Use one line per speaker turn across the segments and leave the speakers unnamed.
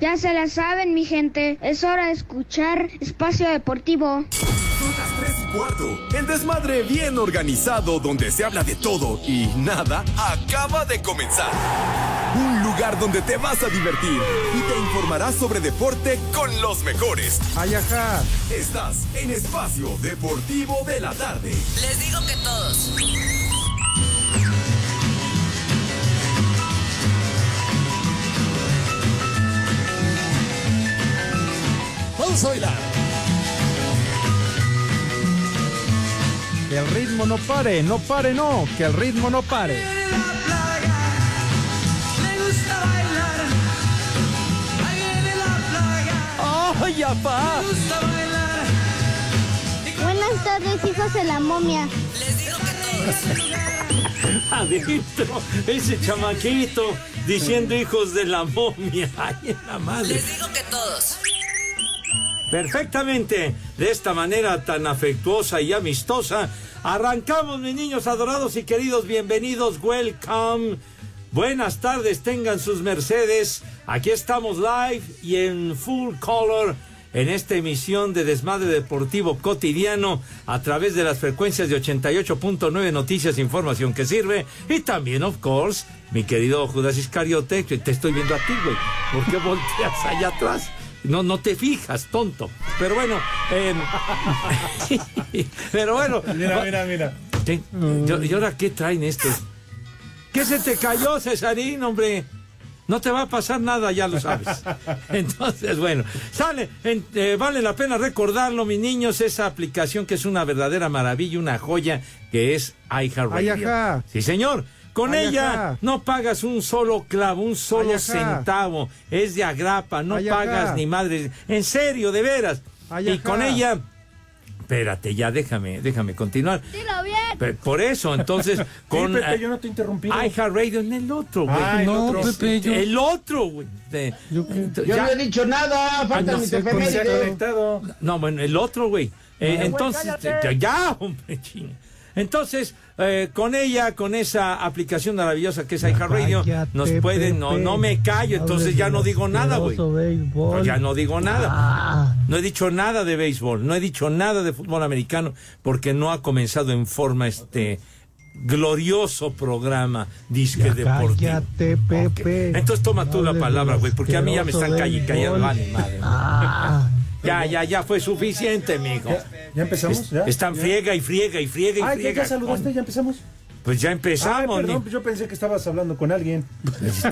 Ya se la saben, mi gente. Es hora de escuchar Espacio Deportivo.
Cuarto. El desmadre bien organizado donde se habla de todo y nada acaba de comenzar. Un lugar donde te vas a divertir y te informarás sobre deporte con los mejores.
Ayaja.
Estás en Espacio Deportivo de la Tarde.
Les digo que todos.
Vamos a bailar. Que el ritmo no pare, no pare, no. Que el ritmo no pare. ¡Ay, apá!
Buenas tardes, hijos de la momia.
Les digo que todos.
Adentro, ese chamaquito diciendo hijos de la momia. Ay, la madre.
Les digo que todos.
Perfectamente, de esta manera tan afectuosa y amistosa, arrancamos, mis niños adorados y queridos, bienvenidos, welcome. Buenas tardes, tengan sus mercedes. Aquí estamos live y en full color en esta emisión de Desmadre Deportivo Cotidiano a través de las frecuencias de 88.9 Noticias, Información que sirve y también, of course, mi querido Judas Iscariote, que te estoy viendo a ti, güey. ¿Por qué volteas allá atrás? No, no te fijas, tonto. Pero bueno, eh, pero bueno.
Mira, mira, mira.
Sí, ¿Y ahora qué traen estos? ¿Qué se te cayó, Cesarín, hombre? No te va a pasar nada, ya lo sabes. Entonces, bueno, sale, en- eh, vale la pena recordarlo, mis niños, esa aplicación que es una verdadera maravilla, una joya, que es iHeartRadio. Sí, señor. Con ella no pagas un solo clavo, un solo centavo. Es de agrapa, no pagas ni madre. En serio, de veras. Y con ella, espérate, ya déjame, déjame continuar.
Dilo bien.
Por eso, entonces, con
Pepe,
eh,
yo no te interrumpí.
iHeartRadio en el otro, güey.
Ah, el
No,
otro.
Pepe, yo-
El otro, güey. De-
¿Yo
ya-
no he dicho nada,
no
mis
sé,
No se conectado.
No, bueno, el otro, güey. Eh, entonces, ya, ya, hombre, ching. Entonces, eh, con ella, con esa aplicación maravillosa que es iHeartRadio, nos pueden, no, no me callo, entonces ya no digo nada, güey. Ya no digo nada.
Ah,
No he dicho nada de béisbol, no he dicho nada de fútbol americano, porque no ha comenzado en forma este glorioso programa disque deportivo.
cállate, Pepe.
Ok. Entonces toma tú la palabra, güey, porque a mí ya me están callando, madre.
Ah,
Ya, ya, ya fue suficiente, amigo.
¿Ya empezamos?
Es-
¿Ya?
Están
¿Ya?
friega y friega y friega y
Ah, ¿ya,
friega.
ya saludaste? ¿Ya empezamos?
Pues ya
Ah,
empezamos.
perdón,
ni-
pues yo pensé que estabas hablando con alguien.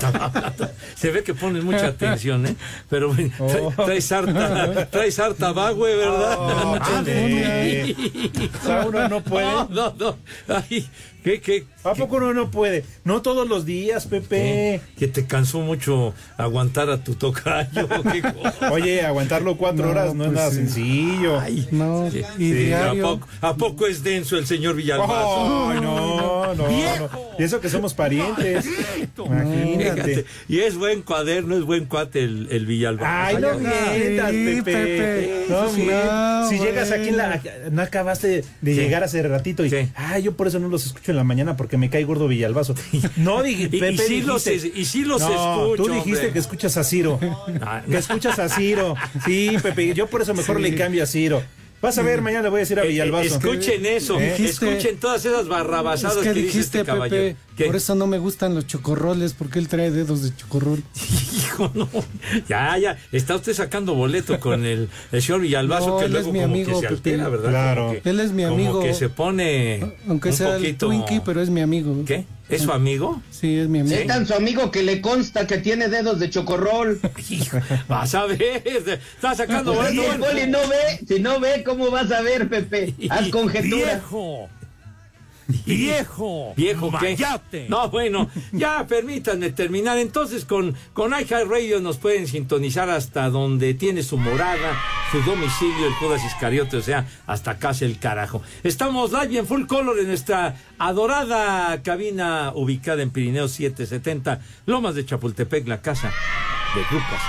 Hablando. Se ve que pones mucha atención, ¿eh? Pero
Oh.
traes harta, traes harta bagüe, ¿verdad?
Oh, chale. O sea, uno no puede.
No, no, no. Ay, ¿qué, qué,
¿A poco uno no puede? No todos los días, Pepe.
que te cansó mucho aguantar a tu tocayo? ¿Qué cosa?
Oye, aguantarlo cuatro
No,
horas no es
pues
nada
sí.
sencillo.
no,
Sí,
y
sí, ¿a, poco, ¿A poco es denso el señor Villalbazo?
Ay, no, no, no. Y eso que somos parientes. Imagínate.
Y es buen cuaderno, es buen cuate el, el Villalbazo.
Ay, no
Ay,
mientas,
sí,
Pepe.
Pepe.
No,
no,
si llegas aquí en la. No acabaste de
Sí.
llegar hace ratito y.
Sí.
Ay, yo por eso no los escucho en la mañana porque me cae gordo Villalbazo. No, dije,
y
Pepe.
sí los y sí los
No,
escucho,
Tú dijiste
hombre.
que escuchas a Ciro. Que escuchas a Ciro. Sí, Pepe. Yo por eso mejor le cambio a Ciro. Vas a ver, mañana le voy a decir a
Eh, eh,
Villalbazo.
escuchen eso,
¿Eh?
Dijiste-
escuchen todas esas barrabasadas
Es
que,
que
dice
dijiste,
este caballero.
Pepe,
¿Qué?
por eso no me gustan los chocorroles, porque él trae dedos de chocorrol.
Hijo, no. Ya, ya, está usted sacando boleto con el, el señor Villalbazo
No,
que
él
luego
es mi
como
amigo,
que se
Pepe.
altera, ¿verdad?
Claro.
Como que-
Él es mi
como
amigo.
que se pone
Aunque
un
sea el. Twinkie, pero es mi amigo.
¿Qué? ¿Es su amigo?
Sí, es mi amigo.
Es tan su amigo que le consta que tiene dedos de chocorrol.
Hijo, vas a ver, está sacando
Pues si
boleto.
el
bueno.
poli no ve, si no ve, ¿cómo vas a ver, Pepe? Haz conjetura.
Viejo. Viejo. Viejo qué? No, bueno, ya permítanme terminar. Entonces con, con Radio nos pueden sintonizar hasta donde tiene su morada, su domicilio, el Judas Iscariote, o sea, hasta casa el carajo. Estamos live en full color en nuestra adorada cabina ubicada en Pirineo 770, Lomas de Chapultepec, la casa de Lucas.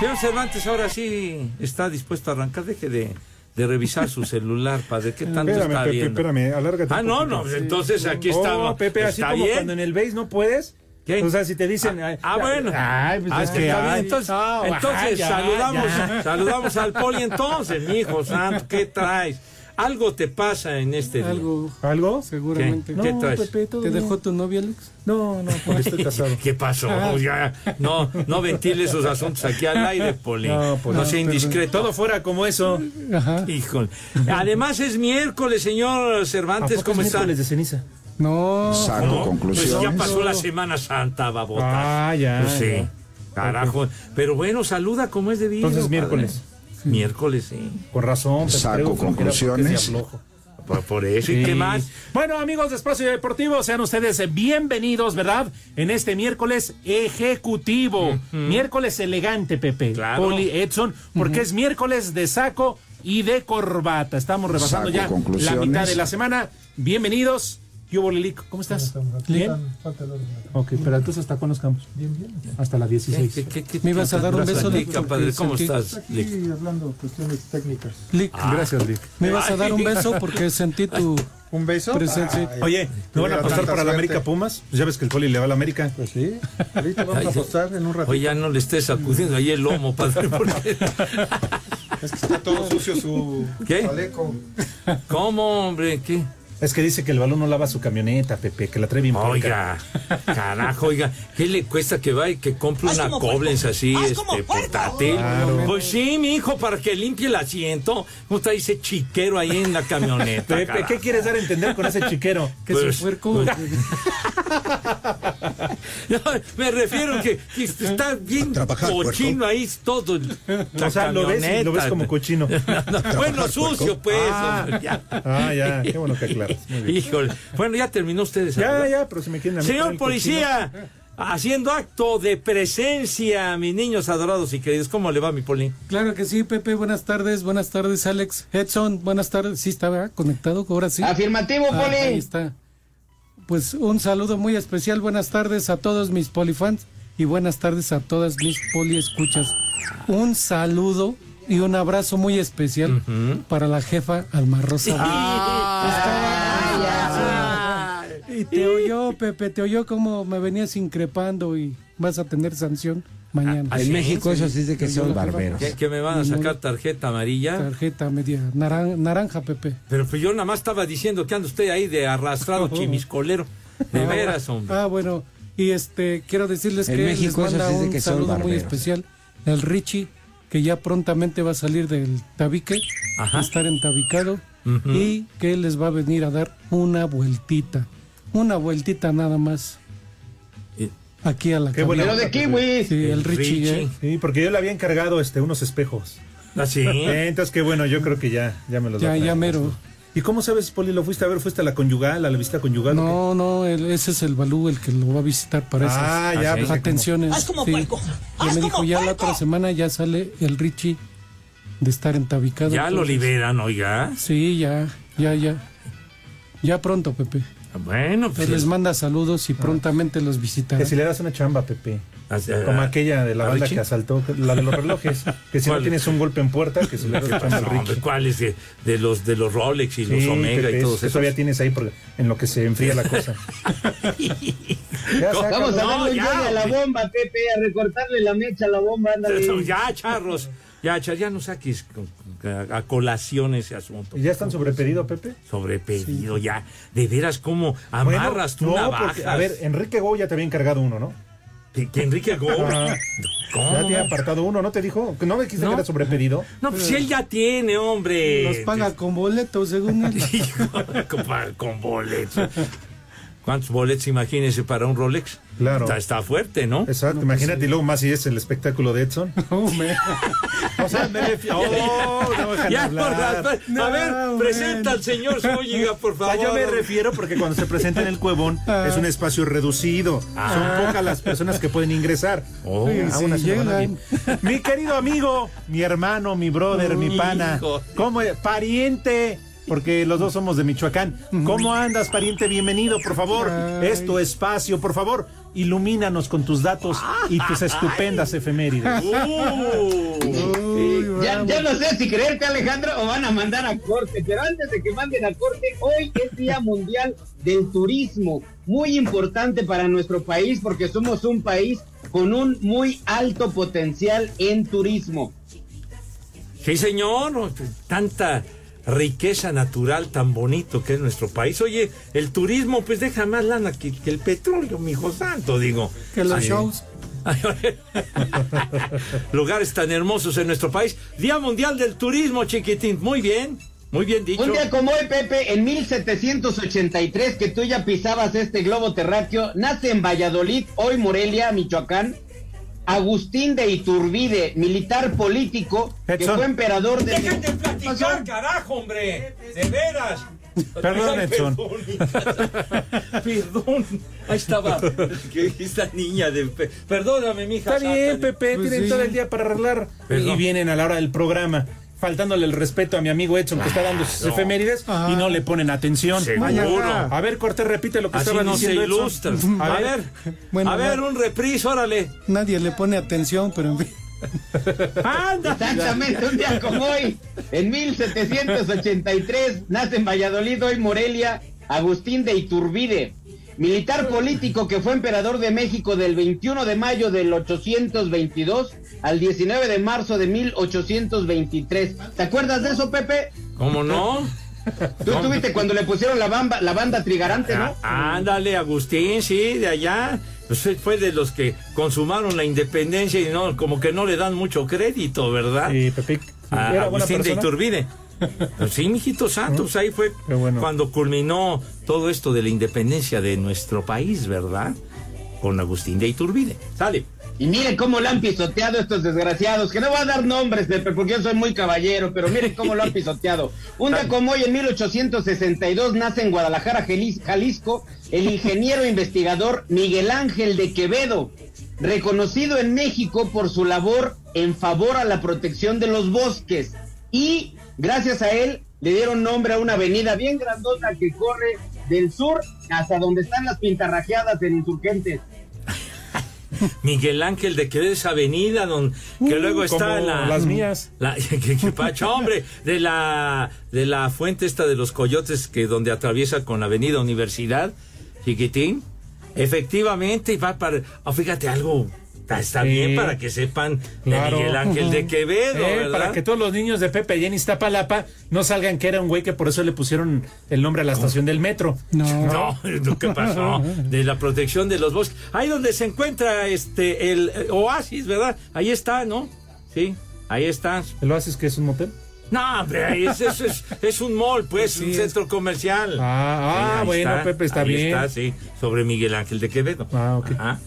Señor Cervantes, ahora sí está dispuesto a arrancar. Deje de, de revisar su celular, padre. ¿Qué tanto
Espérame,
está
Pepe,
viendo?
espérame, alárgate.
Ah, no, no, entonces aquí
Oh,
estamos.
Pepe, así
¿Está
como
bien?
cuando en el base no puedes.
¿Qué?
O sea, si te dicen.
Ah, ah, bueno.
Ay, pues
Ah,
es
está
que.
bien.
ay,
entonces,
no,
entonces
ajá, ya,
saludamos,
ya.
saludamos al poli entonces, mi hijo santo, ¿qué traes? Algo te pasa en este día.
Algo,
¿Algo?
seguramente.
¿Qué?
No,
traes?
Pepe,
¿Te
bien.
dejó tu novia, Alex?
No, no, porque estoy casado.
¿Qué pasó? Ya, no, no ventile sus asuntos aquí al aire, Poli. No,
pues no,
sea indiscreto.
Todo fuera como eso.
Ajá.
Híjole. Además es miércoles, señor
¿A
Cervantes, ¿cómo
es
está?
miércoles de ceniza?
No.
Saco
No,
conclusiones.
Pues ya pasó la Semana Santa, babotas.
Ah, ya,
Pues sí.
ya.
Carajo. Pero bueno, saluda como es debido.
Entonces,
padre.
miércoles.
Miércoles, sí.
Con razón.
Saco conclusiones.
día flojo.
Por, por eso. ¿Y qué más?
Bueno, amigos de Espacio Deportivo, sean ustedes bienvenidos, ¿verdad? En este miércoles ejecutivo. Miércoles elegante, Pepe.
Claro.
Poli Edson, porque es miércoles de saco y de corbata. Estamos rebasando
Saco
ya la mitad de la semana. Bienvenidos. ¿Qué hubo, Lilico? ¿Cómo estás? Bien. Ok, pero entonces ¿hasta cuándo nos quedamos? Bien, bien. Hasta las 16.
¿Qué- qué- qué-
Me ibas a dar un beso, Lick,
¿cómo estás? Lick?
hablando cuestiones técnicas.
Lick,
Gracias, Lick.
me ibas a
Ay.
dar un beso porque sentí tu
¿Un beso?
presencia.
Ay,
Oye, ¿me van a apostar para la. América Pumas? Pues ya ves que el Poli le va a la América.
Pues sí. Ahorita vamos a apostar en un ratito.
Oye, ya no le estés sacudiendo ahí el lomo, padre. porque-
Es que está todo sucio su
¿Qué?
chaleco.
¿Cómo, hombre? ¿Qué?
Es que dice que el balón no lava su camioneta, Pepe, que la trae bien puerca.
Oiga, carajo, oiga, ¿qué le cuesta que vaya y que compre una Koblenz así, este, portátil?
Claro.
Pues sí, mi hijo, para que limpie el asiento. ¿Cómo está ese chiquero ahí en la camioneta?
Pepe,
carajo?
¿qué quieres dar a entender con ese chiquero?
Que
Pues-
su puerco.
No, me refiero que, que está bien
trabajar,
cochino ahí todo. el- la
O sea, lo ves, y lo ves
camioneta.
como cochino.
No, bueno, sucio, pues. hombre, ya.
Ah, ya, qué bueno que aclaras.
Híjole. Bueno, ya terminó usted de
Ya, ya, pero si me quieren a mí poner
Señor
el
policía, haciendo acto de presencia, mis niños adorados y queridos, ¿cómo le va mi poli?
Claro que sí, Pepe. Buenas tardes. Buenas tardes, Alex. Edson, buenas tardes. Sí, estaba conectado. Ahora sí.
Afirmativo,
Ah, ahí
Poli.
está. Pues un saludo muy especial. Buenas tardes a todos mis polifans y buenas tardes a todas mis poliescuchas. Un saludo y un abrazo muy especial para la jefa Alma Rosa. Estaba- Y te oyó, Pepe, te oyó como me venías increpando y vas a tener sanción mañana.
Ah, En México
eso sí dice que son barberos.
¿Que, que me van a sacar tarjeta amarilla?
Tarjeta media naran- naranja, Pepe.
Pero pues yo nada más estaba diciendo que anda usted ahí de arrastrado chimiscolero. De veras, hombre.
Ah, bueno. Y este, quiero decirles
En
que
México
les
eso
manda
sí es de
un
que son
saludo muy especial el Richie, que ya prontamente va a salir del tabique,
Ajá.
estar entabicado, y que les va a venir a dar una vueltita. Una vueltita nada más.
Y-
Aquí a la
Qué
Pero
onda,
de kiwi.
Sí, el, Richie.
Richie.
¿eh?
Sí, porque yo le había encargado este, unos espejos.
¿Ah, sí?
Eh, entonces, qué bueno, yo creo que ya, ya me los
Ya, ya mero.
¿Y cómo sabes, Poli? ¿Lo fuiste a ver? ¿Fuiste a la conyugal, a la visita conyugal? o
No, no, el- ese es el Balú el que lo va a visitar para esas
Ah, ya, pues,
atenciones.
Haz como
sí.
puerco. Haz
me dijo, ya la otra semana ya sale el Richie de estar entabicado.
Ya lo liberan, oiga.
Sí, ya, ya, ya. Ya pronto, Pepe.
Bueno, pues.
les manda saludos y prontamente los visitará.
Que si le das una chamba, Pepe.
así-
Como aquella de la
¿a
banda que asaltó, la de los relojes. Que si
¿Cuál?
no tienes un golpe en puerta, que si le das
¿Qué
chamba al? Richie.
¿Cuáles de, de los de los Rolex y los Omega
Pepe,
y todos
eso todavía tienes ahí por- en lo que se enfría la cosa. Ya, sácalo.
Vamos a
No,
darle un
ya,
a la bomba, Pepe, a recortarle la mecha a la bomba, ándale.
Ya, charros. Ya, char, ya no saques con- a, a colación ese asunto.
¿Y ya están sobrepedido, Pepe?
Sobrepedido, ya. De veras, ¿cómo
Bueno,
amarras tú
no,
navajas?
porque, a ver, Enrique Go ya te había encargado uno, ¿no?
¿Que, que Enrique Go?
Ah.
¿Cómo?
Ya te había apartado uno, ¿no te dijo? ¿No me dijiste
No.
que era sobrepedido?
No, pues si él ya tiene, hombre.
Los paga con boletos, según él.
Con, con boleto. ¿Cuántos boletos, imagínese, para un Rolex?
Claro.
Está, está fuerte, ¿no?
Exacto, imagínate, y luego más si es el espectáculo de Edson.
Oh, me-
o sea, me refiero. Oh, no
Ya,
hablar.
por las-
No,
a ver,
man.
presenta al señor Zúñiga, por
O sea,
favor.
yo me refiero porque cuando se presenta en el Cuevón
Ah.
es un espacio reducido. Son pocas las personas que pueden ingresar.
Oh.
Sí,
Aún así no van a
llegan.
ir. Mi querido amigo, mi hermano, mi brother, mi pana.
Hijo.
¿Cómo es? Pariente. Porque los dos somos de Michoacán. ¿Cómo andas, pariente? Bienvenido, por favor.
Ay.
Es tu espacio, por favor. Ilumínanos con tus datos y tus estupendas efemérides.
Uh.
Ya, ya no sé si creerte, Alejandro, o van a mandar a corte. Pero antes de que manden a corte, hoy es Día Mundial del Turismo. Muy importante para nuestro país porque somos un país con un muy alto potencial en turismo.
Sí, señor, tanta riqueza natural tan bonito que es nuestro país. Oye, el turismo pues deja más lana que, que el petróleo, mi hijo santo, digo.
Que los
Ay,
shows.
Lugares tan hermosos en nuestro país. Día Mundial del Turismo, chiquitín. Muy bien, muy bien dicho.
Un día como hoy, Pepe, en 1783, que tú ya pisabas este globo terráqueo, nace en Valladolid, hoy Morelia, Michoacán, Agustín de Iturbide, militar político, que fue emperador de...
Dejen de
¿Qué
platicar, carajo, hombre. De veras.
Perdón,
Ay,
Edson.
Perdón. Ahí estaba. Esta niña de. pe- Perdóname, mija.
Está bien. Pepe,
Pues
tienen
sí.
todo el día para arreglar.
Perdón.
Y vienen a la hora del programa, faltándole el respeto a mi amigo Edson, que está dando sus
no.
efemérides,
Ah.
y no le ponen atención.
Seguro.
A ver, Cortés, repite lo que
Así
estaba
no se
diciendo Edson.
ilustran. A ver,
Bueno,
a ver,
va.
un reprise, órale.
Nadie le pone atención, pero en fin.
Anda.
Exactamente, un día como hoy, en 1783, nace en Valladolid, hoy Morelia, Agustín de Iturbide, militar político que fue emperador de México del 21 de mayo del 822 al 19 de marzo de 1823. ¿Te acuerdas de eso, Pepe?
¿Cómo no?
Tú estuviste cuando le pusieron la, bamba, la banda trigarante, ¿no?
Ah, ándale, Agustín, sí, de allá. Pues fue de los que consumaron la independencia y no, como que no le dan mucho crédito, ¿verdad?
Sí, Pepe.
a
¿Era buena
Agustín de? Iturbide. Pues sí, mijito Santos, ahí fue
bueno.
cuando culminó todo esto de la independencia de nuestro país, ¿verdad? Con Agustín de Iturbide. Sale.
Y miren cómo lo han pisoteado estos desgraciados, que no voy a dar nombres, Pepe, porque yo soy muy caballero, pero miren cómo lo han pisoteado. Un día como hoy, en 1862, nace en Guadalajara, Jalis- Jalisco, el ingeniero investigador Miguel Ángel de Quevedo, reconocido en México por su labor en favor a la protección de los bosques. Y gracias a él le dieron nombre a una avenida bien grandota que corre del sur hasta donde están las pintarrajeadas en Insurgentes.
Miguel Ángel de Quevedo, esa avenida donde, que luego está la...
las mías.
La, que, que pacho, hombre, de la, de la fuente esta de los coyotes que donde atraviesa con la avenida Universidad, chiquitín. Efectivamente, y va para... ah, fíjate algo, está, está
Sí.
bien para que sepan
Claro.
de Miguel Ángel de Quevedo,
Eh,
¿verdad?
para que todos los niños de Pepe allá en Iztapalapa no salgan que era un güey que por eso le pusieron el nombre a la estación del metro.
No.
No, ¿qué pasó? De la protección de los bosques. Ahí donde se encuentra este el eh, oasis, ¿verdad? Ahí está, ¿no? Sí, ahí está.
¿El oasis que es un motel?
No, hombre, es, es, es- es un mall, pues,
Sí,
un
es-
centro comercial.
Ah, ah,
ahí
bueno, Pepe, está
ahí
bien.
está, sí, sobre Miguel Ángel de Quevedo.
Ah, ok.
Ajá.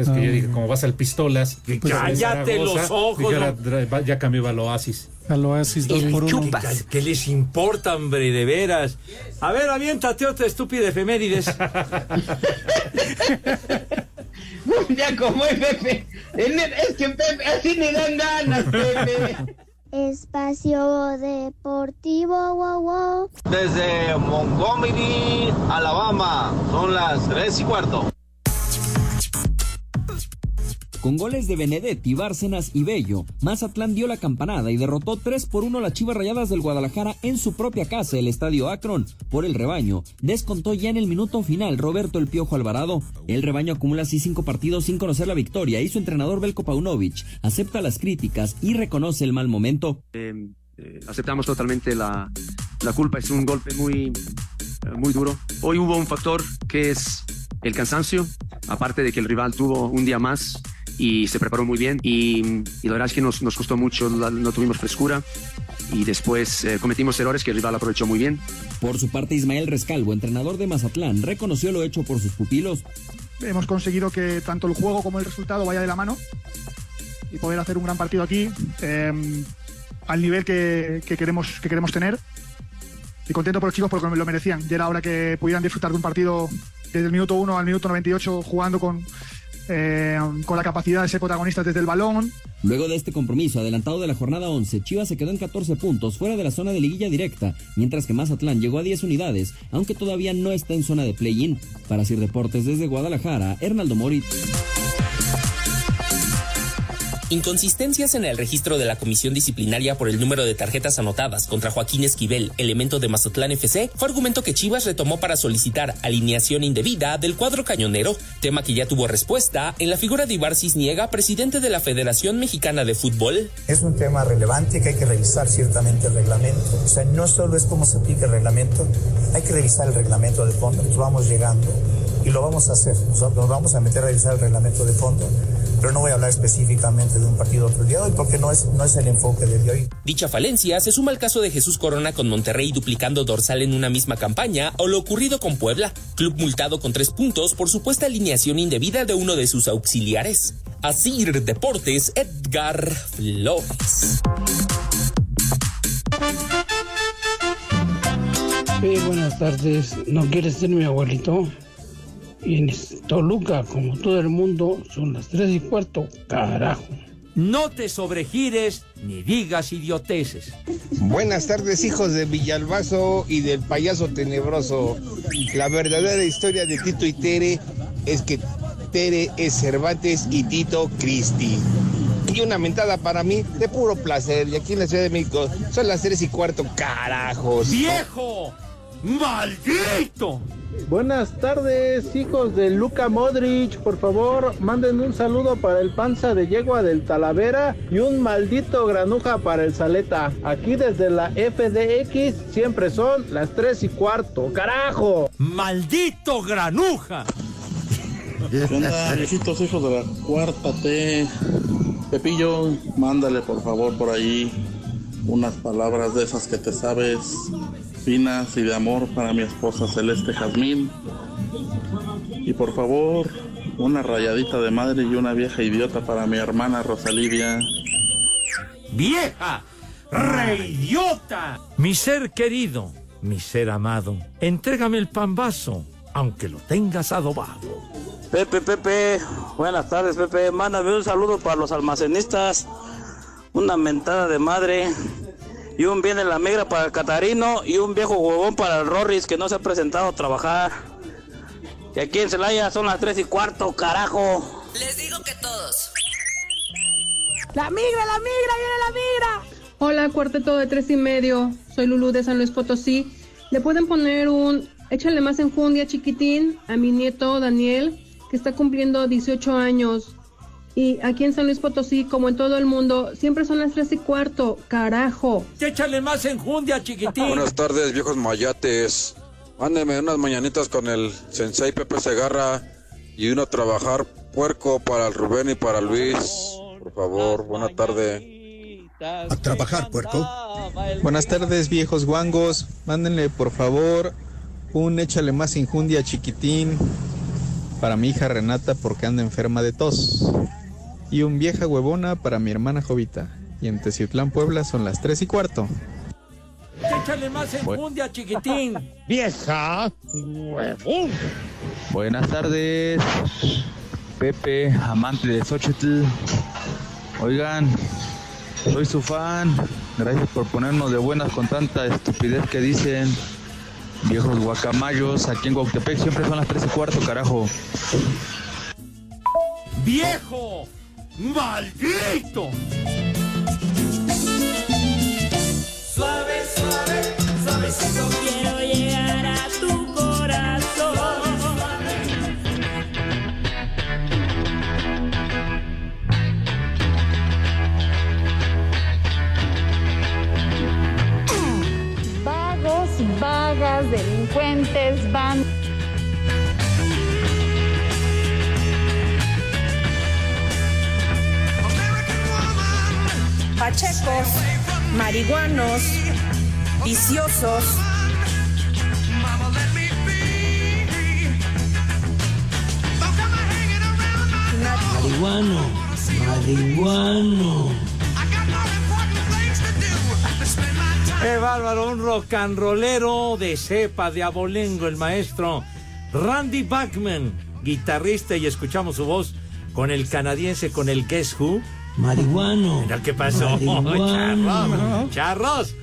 Es que
Ah.
yo dije, como vas al pistolas. Pues,
cállate los ojos, no.
ya cambió al oasis.
Al oasis dos por uno.
¿Qué, qué les importa, hombre, de veras? A ver, aviéntate otra estúpida efemérides.
Un día como hoy, Pepe. Es que Pepe, así me dan ganas, Pepe.
Espacio Deportivo, wow, wow.
Desde Montgomery, Alabama, son las 3 y cuarto.
Con goles de Benedetti, Bárcenas y Bello, Mazatlán dio la campanada y derrotó 3 por 1 a las Chivas Rayadas del Guadalajara en su propia casa, el Estadio Akron. Por el rebaño, descontó ya en el minuto final Roberto El Piojo Alvarado. El rebaño acumula así cinco partidos sin conocer la victoria y su entrenador Belko Paunovic acepta las críticas y reconoce el mal momento.
Eh, eh, aceptamos totalmente la, la culpa, es un golpe muy, muy duro. Hoy hubo un factor que es el cansancio, aparte de que el rival tuvo un día más y se preparó muy bien y, y la verdad es que nos, nos costó mucho, la- no tuvimos frescura y después eh, cometimos errores que el rival aprovechó muy bien.
Por su parte, Ismael Rescalvo, entrenador de Mazatlán, reconoció lo hecho por sus pupilos.
Hemos conseguido que tanto el juego como el resultado vaya de la mano y poder hacer un gran partido aquí eh, al nivel que, que queremos, que queremos tener. Y contento por los chicos porque me lo merecían. Ya era hora que pudieran disfrutar de un partido desde el minuto 1 al minuto 98 jugando con, eh, con la capacidad de ser protagonistas desde el balón.
Luego de este compromiso adelantado de la jornada 11, Chivas se quedó en 14 puntos fuera de la zona de liguilla directa, mientras que Mazatlán llegó a 10 unidades, aunque todavía no está en zona de play-in. Para Sir Deportes desde Guadalajara, Hernaldo Moritz.
Inconsistencias en el registro de la comisión disciplinaria por el número de tarjetas anotadas contra Joaquín Esquivel, elemento de Mazatlán FC, fue argumento que Chivas retomó para solicitar alineación indebida del cuadro cañonero, tema que ya tuvo respuesta en la figura de Ibar Cisniega, presidente de la Federación Mexicana de Fútbol.
Es un tema relevante que hay que revisar ciertamente el reglamento. O sea, no solo es cómo se aplica el reglamento, hay que revisar el reglamento de fondo. Vamos llegando y lo vamos a hacer. Nos vamos a meter a revisar el reglamento de fondo pero no voy a hablar específicamente de un partido otro día de hoy porque no es, no es el enfoque de hoy.
Dicha falencia se suma al caso de Jesús Corona con Monterrey duplicando dorsal en una misma campaña o lo ocurrido con Puebla, club multado con tres puntos por supuesta alineación indebida de uno de sus auxiliares. Asir Deportes, Edgar Flores.
Sí, buenas tardes. ¿No quieres ser mi abuelito? Y en Toluca, como todo el mundo, son las tres y cuarto. Carajo.
No te sobregires ni digas idioteces.
Buenas tardes, hijos de Villalbazo y del payaso tenebroso. La verdadera historia de Tito y Tere es que Tere es Cervantes y Tito Cristi. Y una mentada para mí de puro placer. Y aquí en la Ciudad de México son las tres y cuarto, carajos.
¡Viejo! ¡Maldito!
Buenas tardes, hijos de Luca Modric. Por favor, manden un saludo para el panza de yegua del Talavera y un maldito granuja para el Saleta. Aquí desde la FDX siempre son las 3 y cuarto. ¡Carajo!
¡Maldito granuja!
¿Qué onda, viejitos hijos de la cuarta T? Pepillo, mándale por favor por ahí unas palabras de esas que te sabes finas y de amor para mi esposa Celeste Jazmín. Y por favor, una rayadita de madre y una vieja idiota para mi hermana Rosalivia.
¡Vieja! ¡Reidiota! Mi ser querido, mi ser amado, entrégame el pambazo, aunque lo tengas adobado.
Pepe, Pepe, buenas tardes, Pepe. Mándame un saludo para los almacenistas, una mentada de madre y un bien de la migra para el Catarino y un viejo huevón para el Rorris que no se ha presentado a trabajar. Y aquí en Celaya son las 3 y cuarto, carajo.
Les digo que todos.
La migra, la migra, viene la migra. Hola, cuarteto de tres y medio. Soy Lulu de San Luis Potosí. Le pueden poner un échale más enjundia chiquitín a mi nieto Daniel, que está cumpliendo 18 años. Y aquí en San Luis Potosí, como en todo el mundo, siempre son las tres y cuarto. Carajo.
Échale más enjundia, chiquitín.
Buenas tardes, viejos mayates. Mándenme unas mañanitas con el sensei Pepe Segarra y uno a trabajar puerco para el Rubén y para Luis. Por favor, buena tarde.
A trabajar, puerco.
Buenas tardes, viejos guangos. Mándenle, por favor, un échale más enjundia chiquitín para mi hija Renata porque anda enferma de tos. Y un vieja huevona para mi hermana Jovita. Y en Teciutlán, Puebla son las 3 y cuarto.
Échale más enjundia, chiquitín.
¡Vieja huevón! Buenas tardes, Pepe, amante de Xochitl. Oigan, soy su fan. Gracias por ponernos de buenas con tanta estupidez que dicen. Viejos guacamayos, aquí en Guautepec siempre son las 3 y cuarto, carajo.
¡Viejo! ¡Maldito!
Suave, suave, suavecito quiero llegar a tu corazón.
Vagos, vagas, delincuentes, van.
Pachecos.
marihuanos, viciosos.
Marihuano, marihuano.
¡Qué bárbaro! Un rock and rollero de cepa, de abolengo, el maestro Randy Bachman, guitarrista, y escuchamos su voz con el canadiense, con el Guess Who.
Marihuano.
Mira qué pasó,
Marihuano.
charros. Charros.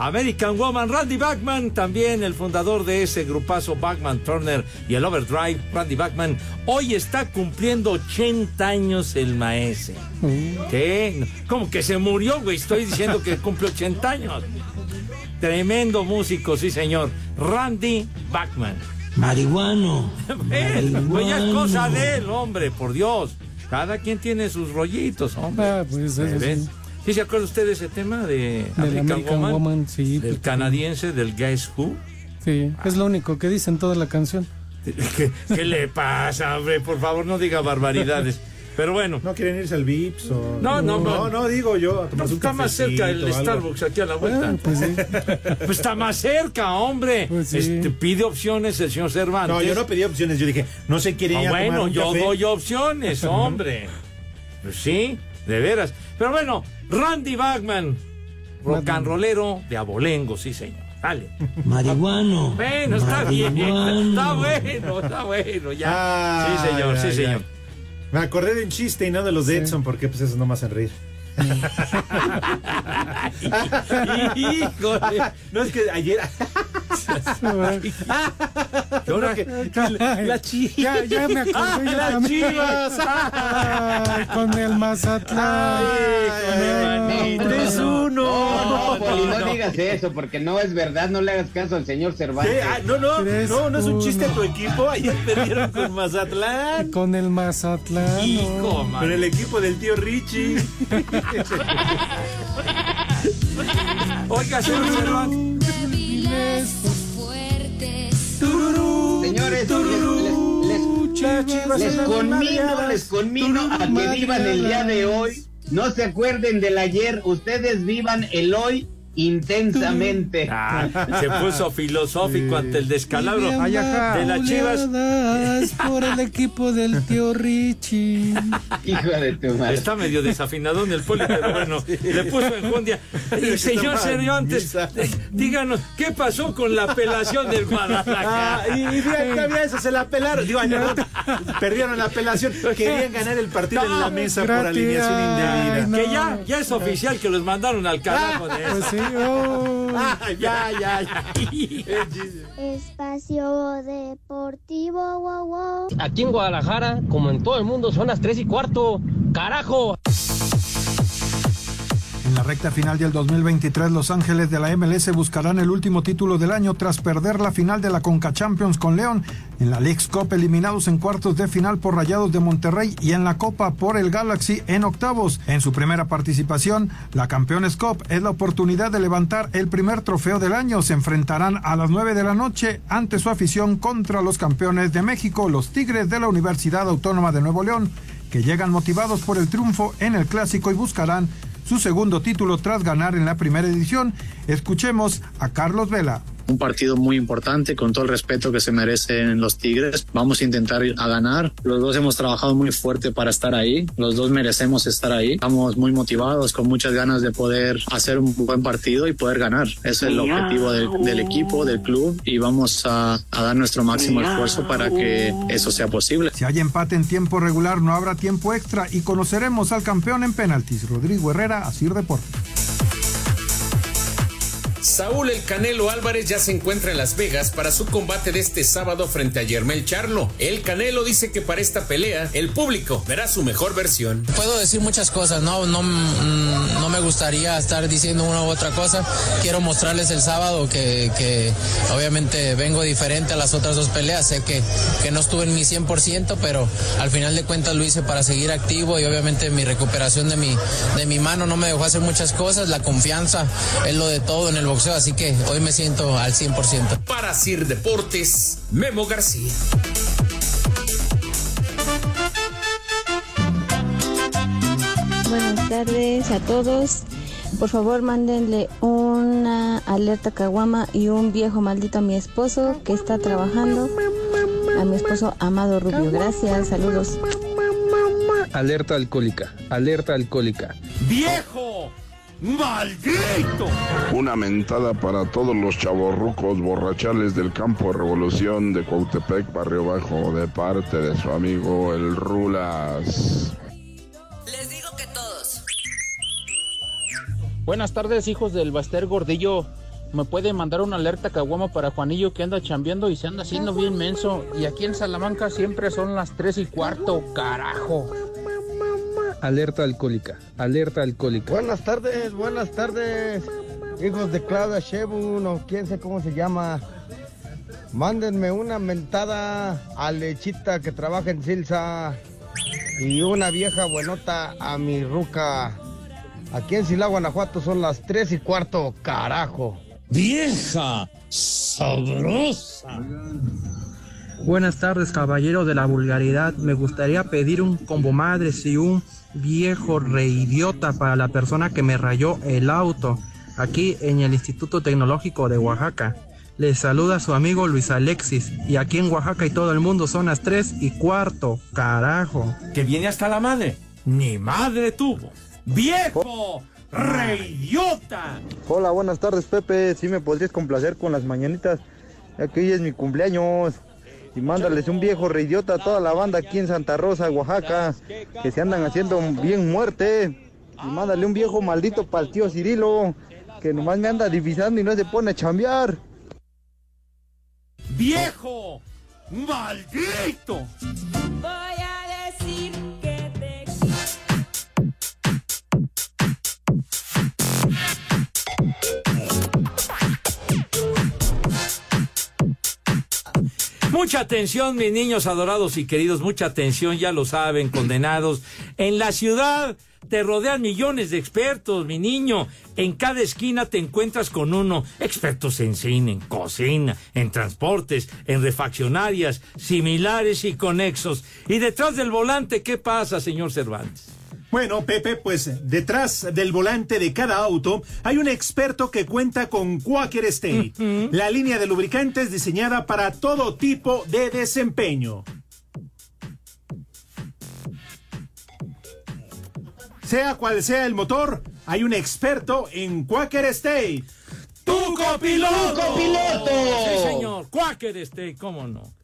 American Woman, Randy Bachman, también el fundador de ese grupazo Bachman Turner y el Overdrive, Randy Bachman, hoy está cumpliendo 80 años el maese. ¿Qué? ¿Cómo que se murió, güey? Estoy diciendo que cumple 80 años. Tremendo músico, sí, señor. Randy Bachman.
Marihuano.
Pues ya es cosa de él, hombre, por Dios. Cada quien tiene sus rollitos, hombre.
Ah, pues eso sí.
¿Sí se acuerda usted de ese tema de American,
American
Woman?
Woman, sí.
Del canadiense, del Guess Who.
Sí, es lo único que dice en toda la canción.
¿Qué, qué le pasa, hombre? Por favor, no diga barbaridades. Pero bueno.
¿No quieren irse al Vips o...?
No, no,
no. No, digo yo. a
No,
tomarse un
está más cerca el. Starbucks aquí a la vuelta.
Ah, pues sí.
Pues está más cerca, hombre.
Pues sí.
Este, pide opciones el señor Cervantes.
No, yo no pedí opciones. Yo dije, no sé quieren
Ah,
ir a tomar
bueno,
un
yo
café.
doy opciones, hombre. Pues sí, de veras. Pero bueno, Randy Bachman, rock and rollero de abolengo, sí, señor. Dale.
Marihuano.
Bueno, está bien. Está bueno, está bueno, ya.
Ah,
sí, señor,
ya,
sí,
ya.
señor.
Me acordé de un chiste y no de los de Edson, porque pues eso no me hacen reír.
Híjole.
No es que ayer.
Ahora
la chiva.
Ya, ya me acordé.
Ah,
yo
las
también.
chivas.
Ay, con el Mazatlán.
Tres uno.
No, no, Poli, no digas eso, porque no es verdad, no le hagas caso al señor Cervantes.
Ah, no, no,
Tres,
no, no es un chiste
uno.
tu equipo. Ayer perdieron con Mazatlán.
Con el Mazatlán.
Hijo,
no.
Con el equipo del tío Richie.
Oiga, señor Cervantes.
Señores, les, les- les conmino, les conmino a que vivan el día de hoy. No se acuerden del ayer, ustedes vivan el hoy intensamente.
Ah, se puso filosófico ante el descalabro
ajá.
de las chivas.
Por el equipo del tío Richie.
Hijo de tu madre.
Está medio desafinado en el poli, pero bueno, le puso enjundia. Y señor Cervantes, eh, díganos, ¿qué pasó con la apelación del Guadalajara?
Ah, y, todavía eso se la pelaron. Digo, ay, perdieron la apelación. Querían ganar el partido en la mesa por alineación indebida.
Que ya, ya es oficial que los mandaron al carajo de
Pues
eso.
sí, oh.
Ah, ya, ya, ya.
Espacio Deportivo, wow, wow.
Aquí en Guadalajara, como en todo el mundo, son las 3 y cuarto. ¡Carajo!
En la recta final del 2023, Los Ángeles de la MLS buscarán el último título del año tras perder la final de la Conca Champions con León, en la Leagues Cup eliminados en cuartos de final por Rayados de Monterrey y en la Copa por el Galaxy en octavos. En su primera participación, la Campeones Cup es la oportunidad de levantar el primer trofeo del año. Se enfrentarán a las 9 de la noche ante su afición contra los campeones de México, los Tigres de la Universidad Autónoma de Nuevo León, que llegan motivados por el triunfo en el clásico y buscarán su segundo título tras ganar en la primera edición. Escuchemos a Carlos Vela.
Un partido muy importante con todo el respeto que se merecen los Tigres. Vamos a intentar a ganar. Los dos hemos trabajado muy fuerte para estar ahí. Los dos merecemos estar ahí. Estamos muy motivados, con muchas ganas de poder hacer un buen partido y poder ganar. Ese es el objetivo del, del equipo, del club y vamos a, a dar nuestro máximo esfuerzo para que eso sea posible.
Si hay empate en tiempo regular, no habrá tiempo extra y conoceremos al campeón en penaltis, Rodrigo Herrera, Asir Deportes.
Saúl El Canelo Álvarez ya se encuentra en Las Vegas para su combate de este sábado frente a Yermel Charlo. El Canelo dice que para esta pelea el público verá su mejor versión.
Puedo decir muchas cosas, no, no, mm, no me gustaría estar diciendo una u otra cosa. Quiero mostrarles el sábado que, que obviamente vengo diferente a las otras dos peleas. Sé que, que no estuve en mi 100%, pero al final de cuentas lo hice para seguir activo y obviamente mi recuperación de mi, de mi mano no me dejó hacer muchas cosas. La confianza es lo de todo en el así que hoy me siento al 100%.
Para Sir Deportes, Memo García.
Buenas tardes a todos.
Por favor, mándenle una alerta caguama y un viejo maldito a mi esposo que está trabajando. A mi esposo Amado Rubio. Gracias, saludos.
Alerta alcohólica, alerta alcohólica.
¡Viejo! ¡Maldito!
Una mentada para todos los chavorrucos borrachales del campo de revolución de Cuautepec, Barrio Bajo, de parte de su amigo el Rulas.
Les digo que todos.
Buenas tardes, hijos del Baster Gordillo. Me puede mandar una alerta caguama para Juanillo que anda chambeando y se anda haciendo bien menso. Y aquí en Salamanca siempre son las tres y cuarto, carajo.
Alerta alcohólica, alerta alcohólica.
Buenas tardes, buenas tardes, hijos de Claudia Shebun o quién sé cómo se llama. Mándenme una mentada a Lechita que trabaja en Silsa y una vieja buenota a mi ruca. Aquí en Silao, Guanajuato son las tres y cuarto, carajo.
Vieja sabrosa.
Buenas tardes, caballero de la vulgaridad. Me gustaría pedir un combo madres y un viejo reidiota para la persona que me rayó el auto aquí en el Instituto Tecnológico de Oaxaca. Les saluda su amigo Luis Alexis y aquí en Oaxaca y todo el mundo son las tres y cuarto, carajo.
Que viene hasta la madre. Ni madre tuvo. ¡Viejo! ¡Reidiota!
Hola, buenas tardes, Pepe. Si me podrías complacer con las mañanitas, hoy es mi cumpleaños. Y mándales un viejo reidiota a toda la banda aquí en Santa Rosa, Oaxaca, que se andan haciendo bien muerte. Y mándale un viejo maldito para el tío Cirilo, que nomás me anda divisando y no se pone a chambear.
¡Viejo! ¡Maldito!
Voy a decir
Mucha atención, mis niños adorados y queridos, mucha atención, ya lo saben, condenados. En la ciudad te rodean millones de expertos, mi niño. En cada esquina te encuentras con uno. Expertos en cine, en cocina, en transportes, en refaccionarias, similares y conexos. Y detrás del volante, ¿qué pasa, señor Cervantes?
Bueno, Pepe, pues detrás del volante de cada auto hay un experto que cuenta con Quaker State, la línea de lubricantes diseñada para todo tipo de desempeño. Sea cual sea el motor, hay un experto en Quaker State.
¡Tu copiloto!
¡Tu copiloto!
Sí, señor. Quaker State, ¿cómo no?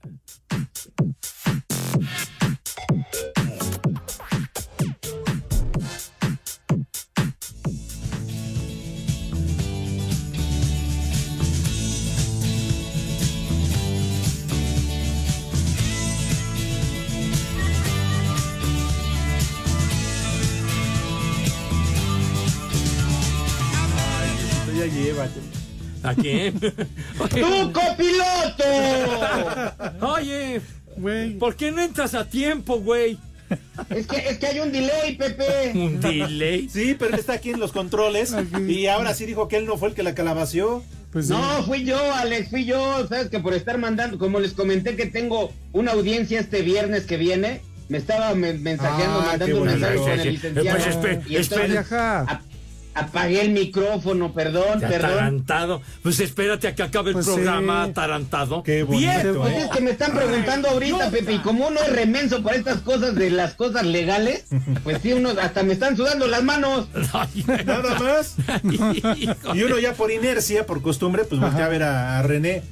¿A quién?
¡Tu copiloto!
Oye, ¿por qué no entras a tiempo, güey?
Es que, es que hay un delay, Pepe.
¿Un delay?
Sí, pero él está aquí en los controles y ahora sí dijo que él no fue el que la calabació.
Pues no, fui yo, Alex, fui yo. Sabes que por estar mandando, como les comenté que tengo una audiencia este viernes que viene, me estaba me- mensajeando,
Ah,
mandando
qué
un
bueno.
mensaje con el licenciado.
Pues espe- espera.
a- apagué el micrófono, perdón,
Ya
perdón.
atarantado. Pues espérate a que acabe el
Pues
programa
sí.
atarantado.
Qué
Bien.
Pues es que me están preguntando ahorita, Pepe, y como uno es remenso por estas cosas de las cosas legales, pues sí, uno hasta me están sudando las manos.
Nada más. y uno ya por inercia, por costumbre, pues voltea a ver a, a René.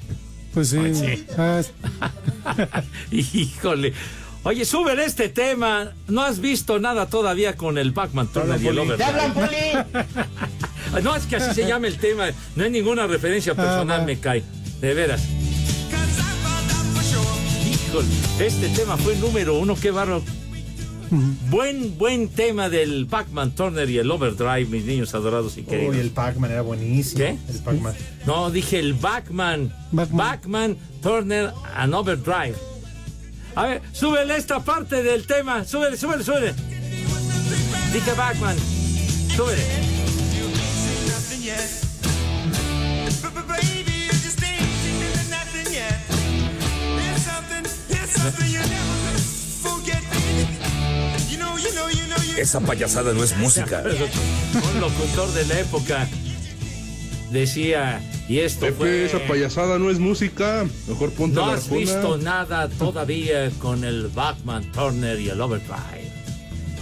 Pues sí.
Pues.
Ah,
Híjole. Oye, súbele este tema. No has visto nada todavía con el Pac-Man Turner y el
Poli. ¿Te hablan,
Overdrive. No, es que así se llama el tema. No hay ninguna referencia personal, me cae. De veras. Híjole, este tema fue número uno. Qué barro. Buen, buen tema del Pac-Man Turner y el Overdrive, mis niños adorados y queridos.
Uy, el Pac-Man era buenísimo.
¿Qué?
El Pac-Man.
No, dije el Backman. Backman, Turner and Overdrive. A ver, súbele esta parte del tema. Súbele, súbele, súbele. Dije Backman. Súbele.
Esa payasada no es música.
Un locutor de la época decía, y esto
Pepe,
fue...
esa payasada no es música. Mejor ponte
No
la
has visto nada todavía con el Batman Turner y el Overdrive.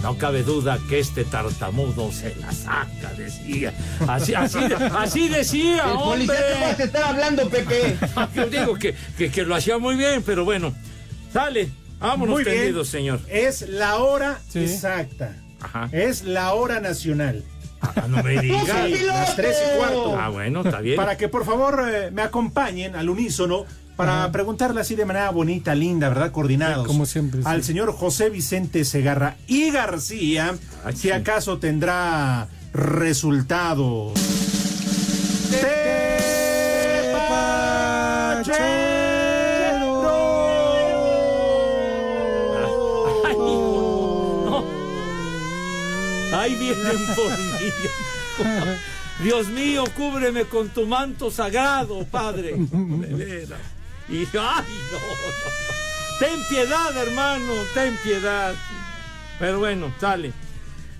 No cabe duda que este tartamudo se la saca, decía. Así, así, así decía,
El
hombre.
policía te vas a estar hablando, Pepe.
Yo digo que, que, que lo hacía muy bien, pero bueno. Sale, vámonos
Muy bien.
tendidos, señor.
Es la hora exacta. Es la hora nacional.
Ah, no me digas.
Sí, las tres y cuarto.
Ah, bueno, está bien.
Para que por favor eh, me acompañen al unísono para preguntarle así de manera bonita, linda, ¿verdad? Coordinados.
Como siempre,
Al señor José Vicente Segarra y García, si acaso tendrá resultados.
Ahí vienen por mí. Dios mío, cúbreme con tu manto sagrado, Padre. Y, ay, no, no. Ten piedad, hermano, ten piedad. Pero bueno, sale.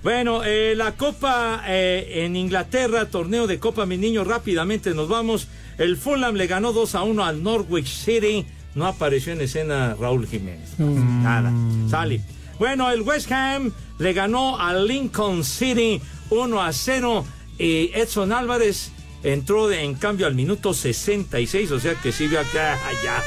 Bueno, eh, la Copa eh, en Inglaterra, torneo de Copa, mi niño, rápidamente nos vamos. El Fulham le ganó 2 a 1 al Norwich City. No apareció en escena Raúl Jiménez. Nada, sale. Bueno, el West Ham le ganó al Lincoln City 1 a 0. Y Edson Álvarez entró de- en cambio al minuto 66, o sea que sí vio acá. Ya,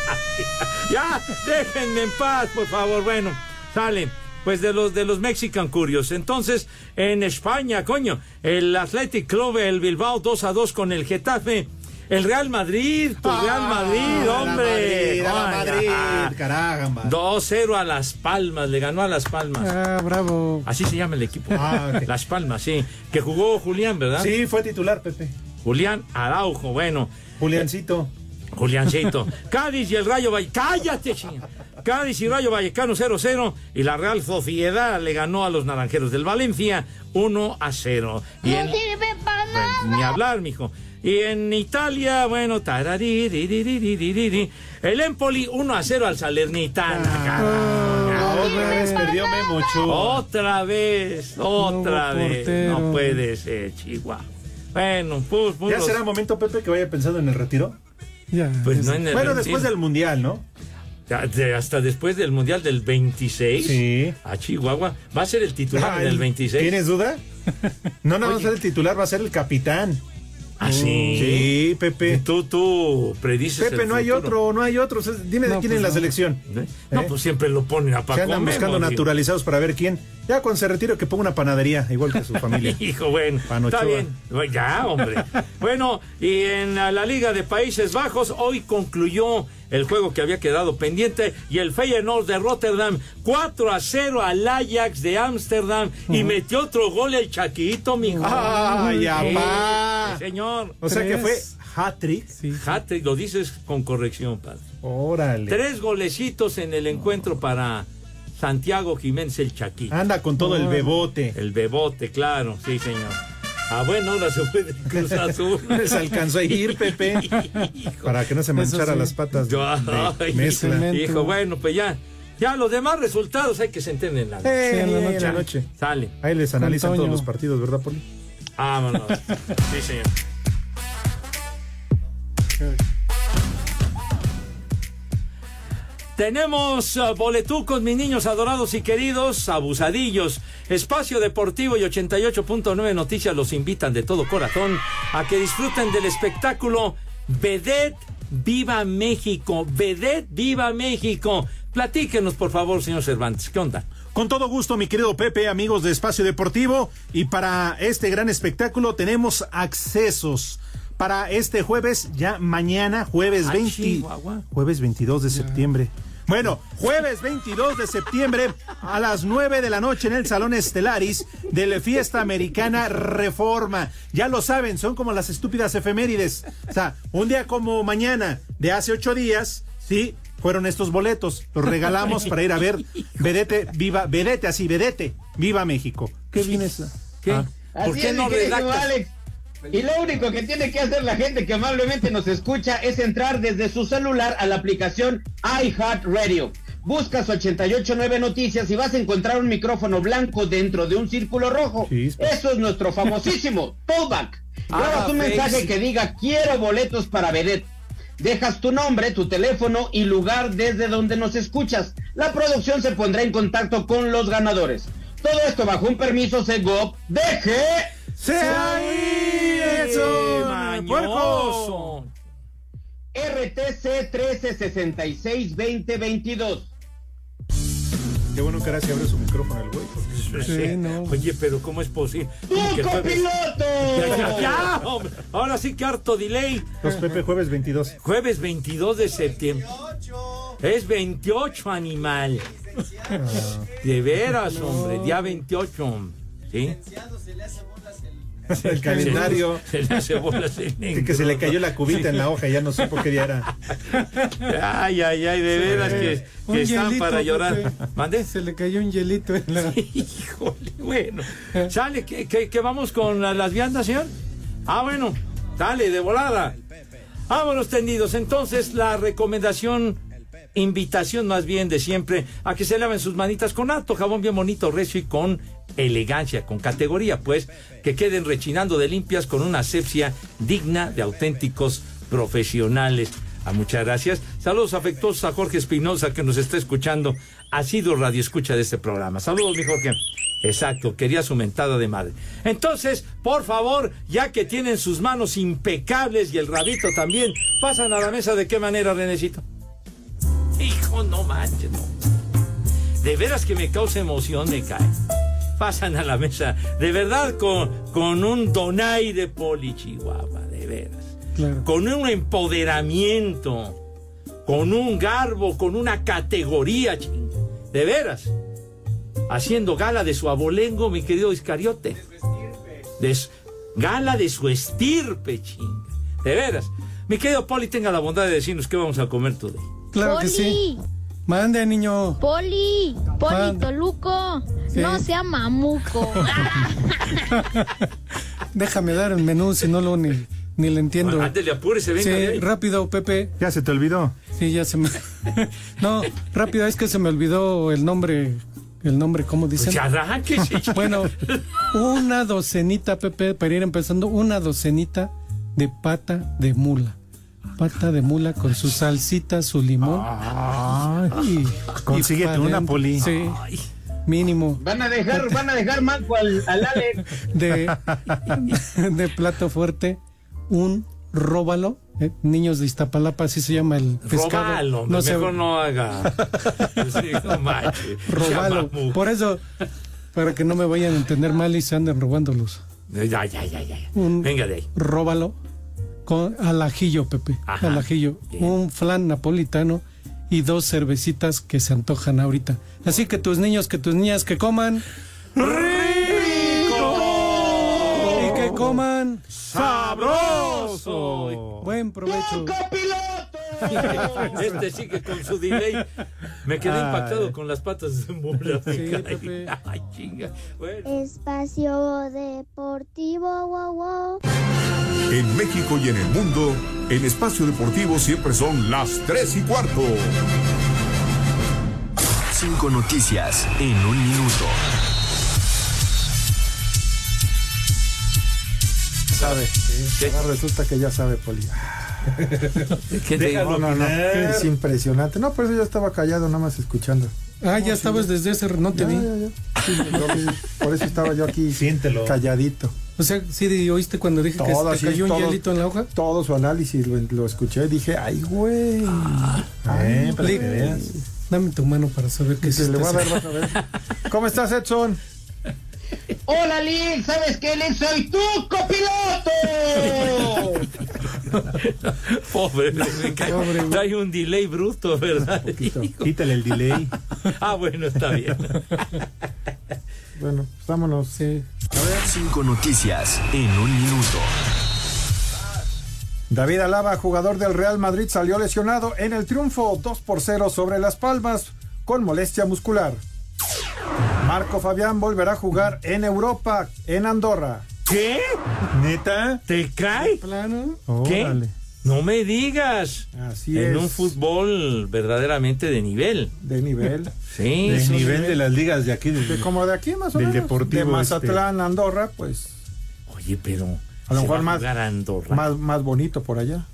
ya, déjenme en paz, por favor. Bueno, sale. Pues de los de los Mexican Curios. Entonces, en España, coño, el Athletic Club, el Bilbao 2 a 2 con el Getafe. El Real Madrid, tu Real Madrid,
Ah, la
hombre.
Madrid, la Madrid,
ah.
caramba.
2-0 a Las Palmas, le ganó a Las Palmas.
Ah, bravo.
Así se llama el equipo.
Ah, ok.
Las Palmas, sí. Que jugó Julián, ¿verdad?
Sí, fue titular, Pepe.
Julián Araujo, bueno.
Juliancito.
Juliancito. Cádiz y el Rayo Vallecano. ¡Cállate, chinga! Cádiz y Rayo Vallecano 0-0. Y la Real Sociedad le ganó a los naranjeros del Valencia 1 a 0. Y en-
sirve
bueno, ni hablar, mijo. Y en Italia, bueno, tarariri, el Empoli 1 a 0 al Salernitana.
otra vez perdió Memocho.
Otra vez, otra vez. No puede ser, Chihuahua. Bueno, pues,
¿Ya será momento, Pepe, que vaya pensando en el retiro?
Ya.
Pues no en el
bueno,
retiro.
después del Mundial, ¿no?
Hasta después del Mundial del 26.
Sí.
A Chihuahua. Va a ser el titular
Ay,
del 26.
¿Tienes duda? No, no va a ser el titular, va a ser el capitán.
¿Ah, sí?
Sí, Pepe.
Tú, tú predices
Pepe,
el
no hay otro, no hay otro. O sea, Dime de quién
pues
en la
no.
selección.
¿Eh? No,
¿Eh?
pues siempre lo ponen a
Se
Paco
andan buscando
Memo, digo.
naturalizados para ver quién. Ya cuando se retire que ponga una panadería, igual que su familia.
Hijo, bueno, está bien. Bueno, Ya, hombre. bueno, y en la, la Liga de Países Bajos hoy concluyó el juego que había quedado pendiente y el Feyenoord de Rotterdam 4 a 0 al Ajax de Ámsterdam y metió otro gol el Chaquito, mijo.
¡Ay,
Sí,
apá!
sí, señor.
O sea que fue hat-trick.
Hat-trick, lo dices con corrección, padre.
Órale.
Tres golecitos en el encuentro para Santiago Jiménez el Chaquito.
Anda con todo el bebote.
El bebote, claro, sí, señor. A buena hora se fue de Cruz Azul.
Se alcanzó a ir, Pepe. Para que no se manchara
sí.
las patas de, de
Ay,
mezcla.
Hijo, bueno, pues ya. Ya los demás resultados hay que se entienden en la noche.
Eh, en la noche. la.
Sale.
Ahí les analizan
Antonio.
todos los partidos, ¿verdad, Poli?
Vámonos. Sí, señor. Tenemos uh, boletucos, mis niños adorados y queridos, abusadillos. Espacio Deportivo y 88.9 Noticias los invitan de todo corazón a que disfruten del espectáculo Vedette Viva México. Vedette Viva México. Platíquenos, por favor, señor Cervantes. ¿Qué onda?
Con todo gusto, mi querido Pepe, amigos de Espacio Deportivo. Y para este gran espectáculo tenemos accesos. Para este jueves, ya mañana, jueves,
Ah,
20,
Chihuahua.
jueves 22 de septiembre. Bueno, jueves 22 de septiembre a las 9 de la noche en el Salón Estelaris de la Fiesta Americana Reforma. Ya lo saben, son como las estúpidas efemérides. O sea, un día como mañana de hace ocho días, sí, fueron estos boletos. Los regalamos para ir a ver Vedete, viva, Vedete, así, Vedete, viva México. ¿Qué vienes?
¿Qué?
Ah.
Así es, mi querido Alex. Y lo único que tiene que hacer la gente que amablemente nos escucha es entrar desde su celular a la aplicación iHeartRadio. buscas 889 Noticias y vas a encontrar un micrófono blanco dentro de un círculo rojo. Eso es nuestro famosísimo Tollback. Grabas
Ah,
un mensaje
Face.
que diga quiero boletos para Vedet. Dejas tu nombre, tu teléfono y lugar desde donde nos escuchas. La producción se pondrá en contacto con los ganadores. Todo esto bajo un permiso Segov. ¡Deje!
¡Se ahí! ¡Eso!
RTC 1366-2022.
Qué bueno que ahora se abre su micrófono el güey. porque-
Sí, Oye, pero ¿cómo es posible?
¡Tú, copiloto!
Ya, ya, ya. Ahora sí que harto delay.
Los Pepe jueves 22.
Jueves 22 de septiembre. Es 28, animal. De veras, hombre, día 28. ¿Sí?
El calendario.
Se, le hace bolas en
Que, que se le cayó la cubita en la hoja, ya no supo qué día era.
Ay, ay, ay, de veras que, están
hielito,
para llorar. ¿Mande?
Se le cayó un hielito en la.
Híjole, bueno. Sale, que, que- que vamos con la- las viandas, señor. Ah, bueno, dale, de volada. Vámonos tendidos. Entonces, la recomendación, invitación más bien de siempre, a que se laven sus manitas con alto jabón bien bonito, recio y con elegancia, con categoría, pues, que queden rechinando de limpias con una asepsia digna de auténticos profesionales. Ah, muchas gracias. Saludos afectuosos a Jorge Espinosa que nos está escuchando. Ha sido radio escucha de este programa. Saludos, mi Jorge. Exacto, quería su mentada de madre. Entonces, por favor, ya que tienen sus manos impecables y el rabito también, pasan a la mesa de qué manera, Renecito. Hijo, no manches, no. De veras que me causa emoción, me cae. Pasan a la mesa, de verdad, con, con un donaire poli chihuahua, de veras
Claro.
con un empoderamiento, con un garbo, con una categoría, ching, de veras, haciendo gala de su abolengo, mi querido Iscariote, de su- gala de su estirpe, ching, de veras. Mi querido Poli, tenga la bondad de decirnos qué vamos a comer today.
Claro que sí. Mande, niño.
Poli, Poli
Mande.
Toluco,
Sí.
no sea mamuco.
Déjame dar el menú, si no lo ni, ni le entiendo.
Ándele, apúrese, venga
Sí,
ahí.
rápido, Pepe.
Ya se te olvidó.
Sí, ya se me. no, rápido, es que se me olvidó el nombre. El nombre, ¿cómo dicen?
Pues.
Bueno, una docenita, Pepe, para ir empezando, una docenita de pata de mula. Pata de mula con su salsita, su limón. Y-
consíguete
y pa'
una. Poli.
Sí, mínimo.
Van a dejar, van a dejar manco al, al Alex.
De, de plato fuerte, un róbalo. eh, niños de Iztapalapa, así se llama el pescado.
Robalo, hombre,
sé-
mejor no haga. Sí, no. Ya, mamu.
Por eso, para que no me vayan a entender mal y se anden robándolos.
Ya, ya, ya, ya.
Un
Venga de ahí.
róbalo con al ajillo, Pepe.
Ajá.
Al ajillo. Un flan napolitano y dos cervecitas que se antojan ahorita. Así que tus niños, que tus niñas, que coman. Y que coman.
¡Sabroso!
Buen provecho.
Este sí que con su delay me quedé
Ay.
impactado con las patas de mula.
Sí.
Ay, chinga. Bueno.
Espacio Deportivo, wow, wow.
En México y en el mundo, en Espacio Deportivo siempre son las 3 y cuarto.
Cinco noticias en un minuto.
Sabe. Ahora resulta que ya sabe, Poli.
¿Qué te
No, no, no. Es impresionante. No, por eso yo estaba callado, nada más escuchando.
Ah, ya estabas desde ese. No te
Ya,
vi.
ya, ya. Sí, por eso estaba yo aquí
Siéntelo.
calladito.
O sea, sí, ¿oíste cuando dije que
Todo
te cayó un
todo.
hielito en la hoja?
Todo su análisis lo, lo escuché. Dije, ay, güey.
Eh, para que
Lick.
veas.
Dame tu mano para saber qué es
le voy a dar, vas a ver. ¿Cómo estás, Edson?
Hola, Lick, ¿sabes qué, Lick? Soy tu copiloto.
Pobre, me cae.
Pobre.
Trae un delay bruto, ¿verdad?
Quítale el delay.
Ah, bueno, está bien.
Bueno, pues vámonos.
Sí.
Cinco noticias en un minuto.
David Alaba, jugador del Real Madrid, salió lesionado en el triunfo 2 por 0 sobre Las Palmas con molestia muscular. Marco Fabián volverá a jugar en Europa, en Andorra.
¿Qué?
¿Neta?
¿Te cae?
Plano.
¿Qué?
Órale.
No me digas.
Así
en
es.
un fútbol verdaderamente de nivel.
De nivel.
Sí. Sí.
nivel de las ligas de aquí. Del,
De como de aquí más o
Del
menos.
Deportivo,
de Mazatlán, Andorra, pues
Oye, pero.
A lo mejor más-
jugar a Andorra.
más, más bonito por allá.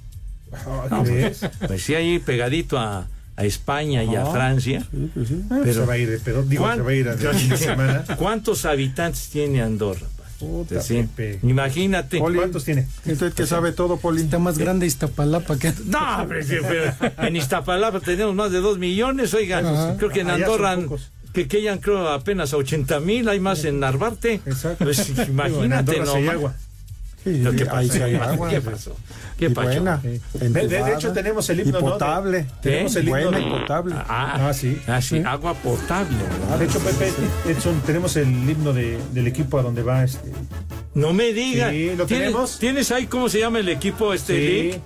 No,
¿crees?
pues, pues sí, ahí pegadito a, a España y a
Ah,
Francia.
Sí, pues sí.
Pero, se va a ir, de pedo. Digo,
¿Cuán-
se va a ir a la próxima semana.
¿Cuántos habitantes tiene Andorra?
Puta,
Sí.
Pepe.
Imagínate.
Poli,
¿Cuántos tiene?
Usted que sabe todo, Poli.
Está más grande Iztapalapa que...
No, pero, en Iztapalapa tenemos más de dos millones, oigan.
Ajá.
Creo que en Andorra que quedan creo apenas a 80 mil, hay más en Narvarte.
Exacto.
Pues,
Digo, en
imagínate,
Andorra
no.
agua.
¿Qué
ahí
pasó?
sí hay agua.
¿Qué pasó? ¿Qué pasó?
buena.
De, de- de hecho, tenemos el himno,
y
¿no?
Potable.
Tenemos el himno
Buena
de-
y potable.
Ah,
Ah, sí.
ah, sí, agua potable. ¿verdad?
De hecho, Pepe, Edson, tenemos el himno de- del equipo a donde va este.
No me digas.
Sí, ¿lo
¿Tienes,
tenemos?
¿Tienes ahí cómo se llama el equipo este
Sí.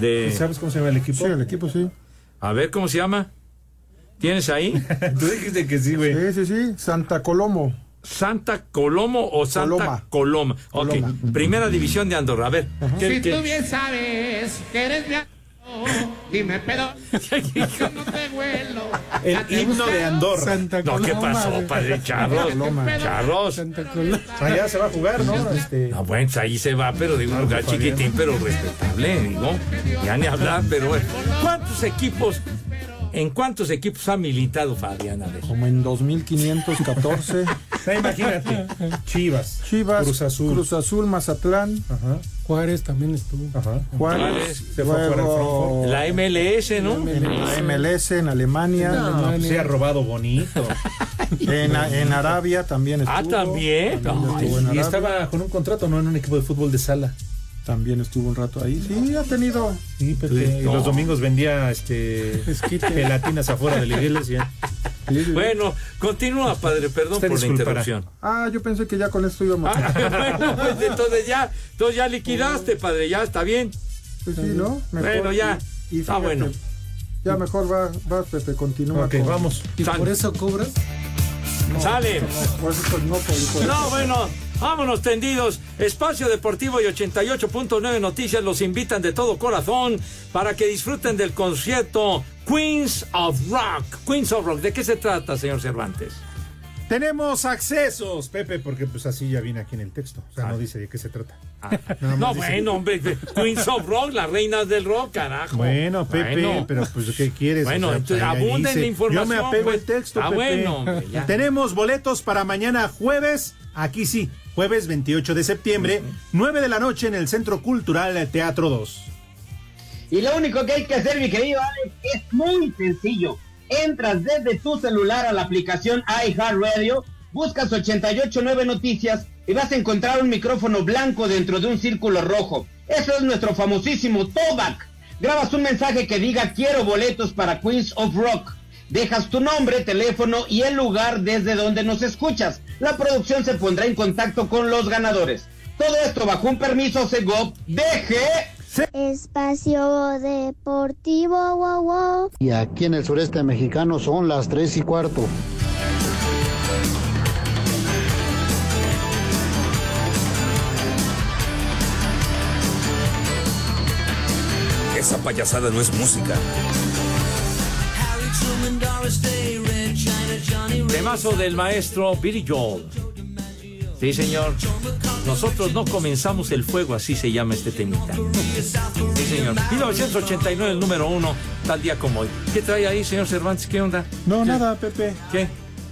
De,
¿Sabes cómo se llama el equipo?
Sí, el equipo sí.
a ver, ¿cómo se llama? ¿Tienes ahí?
Tú dijiste que sí, güey.
Sí, sí, sí. Santa Colomo.
¿Santa Colomo o Santa Coloma? Ok,
Coloma.
primera división de Andorra. A ver. ¿qué-
Si
qué-
tú bien sabes que eres amigo, dime pero yo no te huelo.
El himno de Andorra.
Santa
No, ¿qué
Coloma,
pasó, padre Charros?
Coloma.
Charros.
Santa Coloma.
Allá se va a jugar, ¿no? Este,
Ah, bueno, pues ahí se va, pero de un lugar chiquitín, pero respetable, digo. Ya ni hablar, pero bueno. ¿Cuántos equipos, en cuántos equipos ha militado Fabián? A ver.
Como en 2514.
Sea, imagínate. Chivas.
Chivas,
Cruz Azul.
Cruz Azul, Mazatlán,
Ajá.
Juárez también estuvo.
Ajá.
Juárez,
se fue fuera
luego
La MLS, ¿no?
la MLS en Alemania,
No, pues se ha robado bonito.
en, en Arabia también estuvo.
Ah, también.
También
Ay,
estuvo en
Y
Arabia.
estaba con un contrato, ¿no? En un equipo de fútbol de sala.
También estuvo un rato ahí. Sí, ha tenido.
Sí, Pepe. Y
No.
los domingos vendía este gelatinas afuera de la iglesia.
Bueno, continúa, padre, perdón
Usted
por la interrupción.
Ah, yo pensé que ya con esto íbamos.
Ah, bueno, pues entonces ya, entonces ya liquidaste, padre, ya está bien.
Pues sí, ¿no? Mejor.
Bueno, ya.
Y, y
Está bueno.
Ya mejor va, va Pepe, continúa.
Ok,
con-
vamos.
¿Y
San-
por eso cobras?
Sale.
Por eso pues, no, por- por-
No, bueno, vámonos tendidos. Espacio Deportivo y 88.9 Noticias los invitan de todo corazón para que disfruten del concierto Queens of Rock. Queens of Rock, ¿de qué se trata, señor Cervantes?
Tenemos accesos, Pepe, porque pues así ya viene aquí en el texto. O sea, no dice de qué se trata. Más
No,
dice-
bueno, hombre, Queens of Rock, las reinas del rock, carajo.
Bueno, Pepe,
Bueno.
pero pues ¿qué quieres?
Bueno,
O sea,
entonces,
ahí
abunda en
dice.
la información,
Yo me apego
pues.
al texto,
Ah,
Pepe.
bueno, hombre.
Tenemos boletos para mañana jueves, aquí sí, jueves 28 de septiembre, 9 de la noche en el Centro Cultural Teatro 2.
Y lo único que hay que hacer, mi querido Alex, es muy sencillo. Entras desde tu celular a la aplicación iHeartRadio, buscas 889 Noticias y vas a encontrar un micrófono blanco dentro de un círculo rojo. Eso es nuestro famosísimo Tobac. Grabas un mensaje que diga quiero boletos para Queens of Rock. Dejas tu nombre, teléfono y el lugar desde donde nos escuchas. La producción se pondrá en contacto con los ganadores. Todo esto bajo un permiso Segov DG
Espacio Deportivo, wow, wow.
Y aquí en el sureste mexicano son las 3 y cuarto.
Esa payasada no es música.
Temazo del maestro Billy Joel. Sí, señor. Nosotros no comenzamos el fuego, así se llama este temita. Sí, señor. 1989, el número uno, tal día como hoy. ¿Qué trae ahí, señor Cervantes? ¿Qué onda?
No, nada, Pepe.
¿Qué?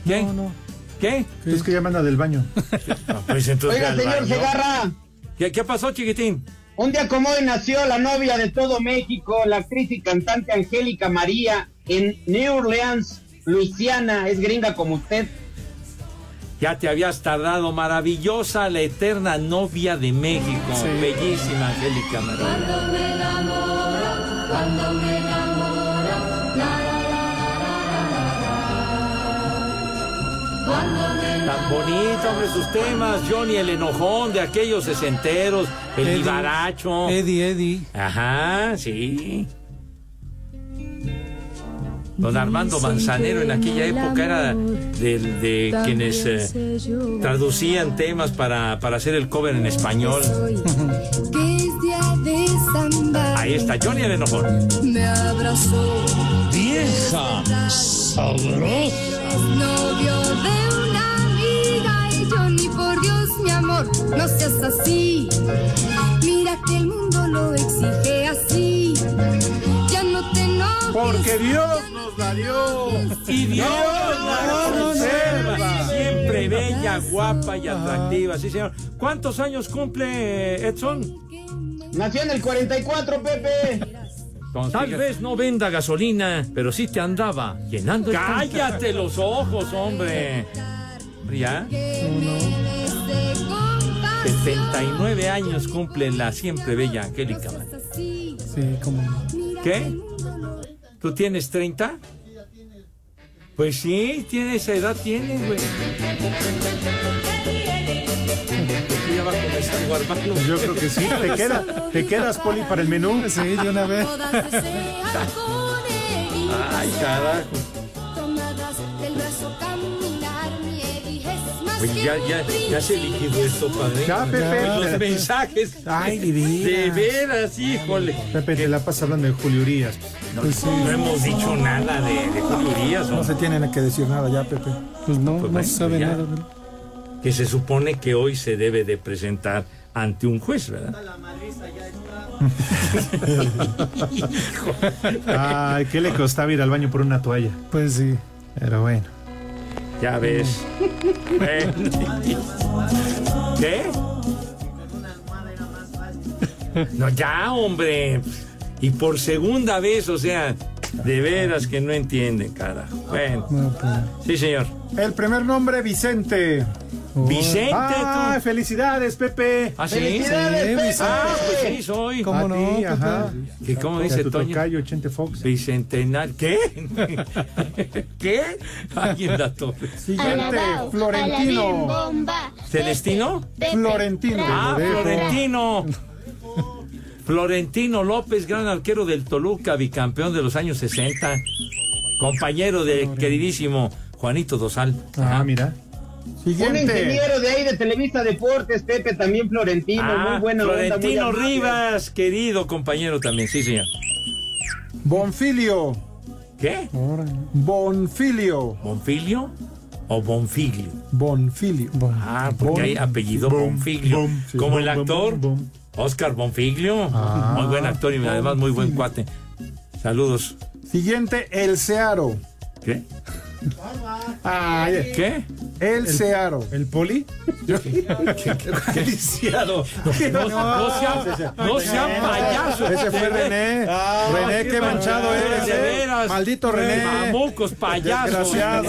¿Qué?
No, no.
¿Qué?
Es que ya me anda del baño.
Ah, pues entonces
Oiga, señor
baño.
Segarra,
¿Qué, qué pasó, chiquitín?
un día como hoy nació la novia de todo México, la actriz y cantante Angélica María, en New Orleans, Luisiana. Es gringa como usted.
Ya te habías tardado, maravillosa, la eterna novia de México. Bellísima, Angélica María. Tan bonito, hombre, sus temas. Johnny el enojón de aquellos sesenteros. El
Eddie.
vivaracho.
Eddie, Eddie.
Ajá, sí. Don Armando Manzanero en aquella época era de, de quienes eh, traducían temas para, para hacer el cover en español.
Que es día de samba.
Ahí está, Johnny el enojón.
Me abrazó.
Vieja sabrosa.
Novio de una amiga y yo ni por Dios, mi amor, no seas así. Mira que el mundo lo exige así.
Porque Dios nos la dio.
Y Dios la conserva. Siempre bella, guapa y atractiva, sí señor. ¿Cuántos años cumple Edson?
Nació en el 44, Pepe.
Tal vez no venda gasolina, pero sí te andaba llenando. Cállate los ojos, hombre. ¿Ya? 79 años cumple la siempre bella Angélica.
Sí, como.
¿Qué? ¿Tú tienes 30? Pues sí, tiene esa edad, tiene, güey. Ya va a comenzar.
Yo creo que sí. ¿Te, queda, ¿Te quedas, Poli, para el menú?
Sí, de una vez.
Ay, carajo. Oye,
que
ya, ya, ya se liquidó esto, padre.
Ya, Pepe.
Los mensajes.
Ay, de veras.
De veras, híjole.
Pepe, te la pasas hablando de Julio Urias.
No, no hemos dicho nada de, de Julio Urias,
No
hombre.
se tiene que decir nada ya, Pepe.
Pues no,
Pues
no se sabe
ya.
nada. ¿verdad?
Que se supone que hoy se debe de presentar ante un juez, ¿verdad?
Ay, ¿qué le costaba ir al baño por una toalla?
Pues sí.
Pero bueno.
Ya ves. ¿Qué? No, ya, hombre. Y por segunda vez, o sea, de veras que no entienden, carajo. Bueno.
No, pues.
Sí, señor.
El primer nombre, Vicente.
Vicente,
¡Ay,
tú.
felicidades, Pepe!
¿Ah, sí?
¡Felicidades,
Sí,
Pepe!
Vicente.
Ah, pues sí, soy.
¿Cómo
A
no, Pepe?
ajá.
¿Qué, ¿Cómo dice
tu
Toño?
tocayo, Chente Fox.
Bicentenario. ¿Qué? ¿Qué? Alguien da torre.
Siguiente, Florentino.
bomba.
¿Celestino?
Florentino.
Ah. Florentino. Florentino López, gran arquero del Toluca, bicampeón de los años 60. Compañero de queridísimo Juanito Dosal.
Ah, mira.
Un ingeniero de ahí de Televisa Deportes, Pepe, también Florentino,
Ah,
muy onda, muy
Florentino
amable.
Rivas, querido compañero también, sí, señor.
Bonfilio.
¿Qué?
Bonfilio.
¿Bonfilio o Bonfiglio?
Bonfilio.
Ah, porque hay apellido Bonfiglio.
bom, sí,
Como el actor. Oscar Bonfiglio.
Ah,
muy buen actor y además muy buen cuate. Saludos.
Siguiente, El Searo.
¿Qué?
Ay,
¿Qué?
El Searo.
¿El Poli?
¿Qué lisiado? No, no sean, no sean payasos.
Ese fue René.
Ah,
René, qué manchado
de
eres, eh.
veras.
Maldito René.
Mamucos payasos.
Desgraciado.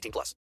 18 plus.